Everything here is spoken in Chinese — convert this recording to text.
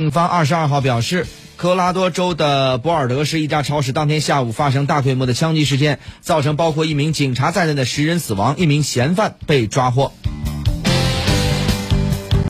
警方二十二号表示科拉多州的博尔德市一家超市当天下午发生大规模的枪击事件造成包括一名警察在内的十人死亡一名嫌犯被抓获。